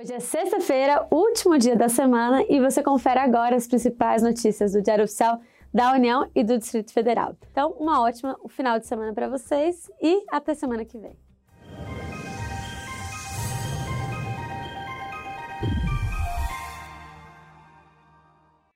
Hoje é sexta-feira, último dia da semana, e você confere agora as principais notícias do Diário Oficial da União e do Distrito Federal. Então, uma ótima final de semana para vocês e até semana que vem.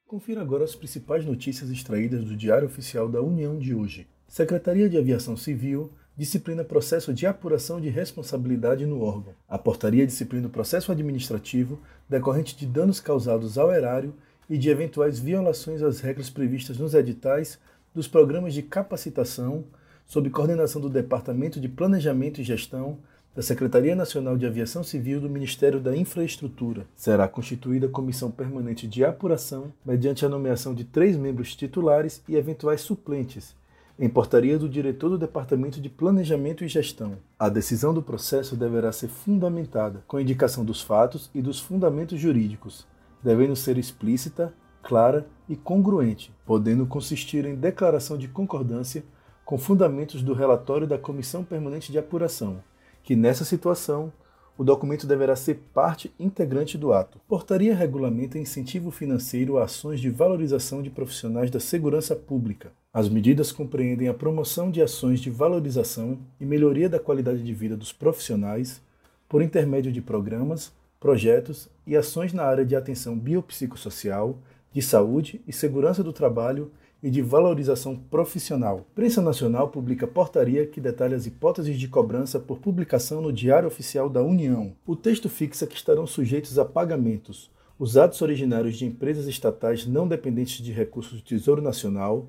Confira agora as principais notícias extraídas do Diário Oficial da União de hoje. Secretaria de Aviação Civil disciplina processo de apuração de responsabilidade no órgão. A portaria disciplina o processo administrativo decorrente de danos causados ao erário e de eventuais violações às regras previstas nos editais dos programas de capacitação sob coordenação do Departamento de Planejamento e Gestão da Secretaria Nacional de Aviação Civil do Ministério da Infraestrutura. Será constituída comissão permanente de apuração mediante a nomeação de três membros titulares e eventuais suplentes, em portaria do diretor do Departamento de Planejamento e Gestão. A decisão do processo deverá ser fundamentada com indicação dos fatos e dos fundamentos jurídicos, devendo ser explícita, clara e congruente, podendo consistir em declaração de concordância com fundamentos do relatório da Comissão Permanente de Apuração que nessa situação o documento deverá ser parte integrante do ato. Portaria regulamenta incentivo financeiro a ações de valorização de profissionais da segurança pública. As medidas compreendem a promoção de ações de valorização e melhoria da qualidade de vida dos profissionais por intermédio de programas, projetos e ações na área de atenção biopsicossocial, de saúde e segurança do trabalho e de valorização profissional. Prensa Nacional publica portaria que detalha as hipóteses de cobrança por publicação no Diário Oficial da União. O texto fixa que estarão sujeitos a pagamentos os atos originários de empresas estatais não dependentes de recursos do Tesouro Nacional,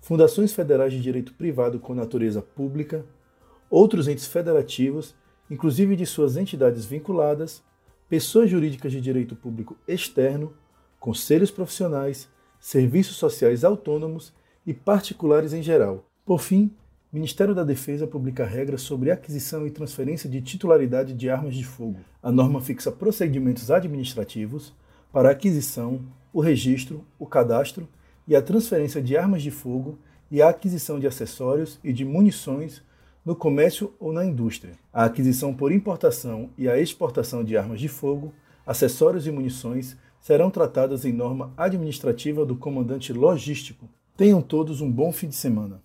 fundações federais de direito privado com natureza pública, outros entes federativos, inclusive de suas entidades vinculadas, pessoas jurídicas de direito público externo, conselhos profissionais, serviços sociais autônomos e particulares em geral. Por fim, o Ministério da Defesa publica regras sobre aquisição e transferência de titularidade de armas de fogo. A norma fixa procedimentos administrativos para a aquisição, o registro, o cadastro e a transferência de armas de fogo e a aquisição de acessórios e de munições no comércio ou na indústria, a aquisição por importação e a exportação de armas de fogo, acessórios e munições serão tratadas em norma administrativa do comandante logístico. Tenham todos um bom fim de semana.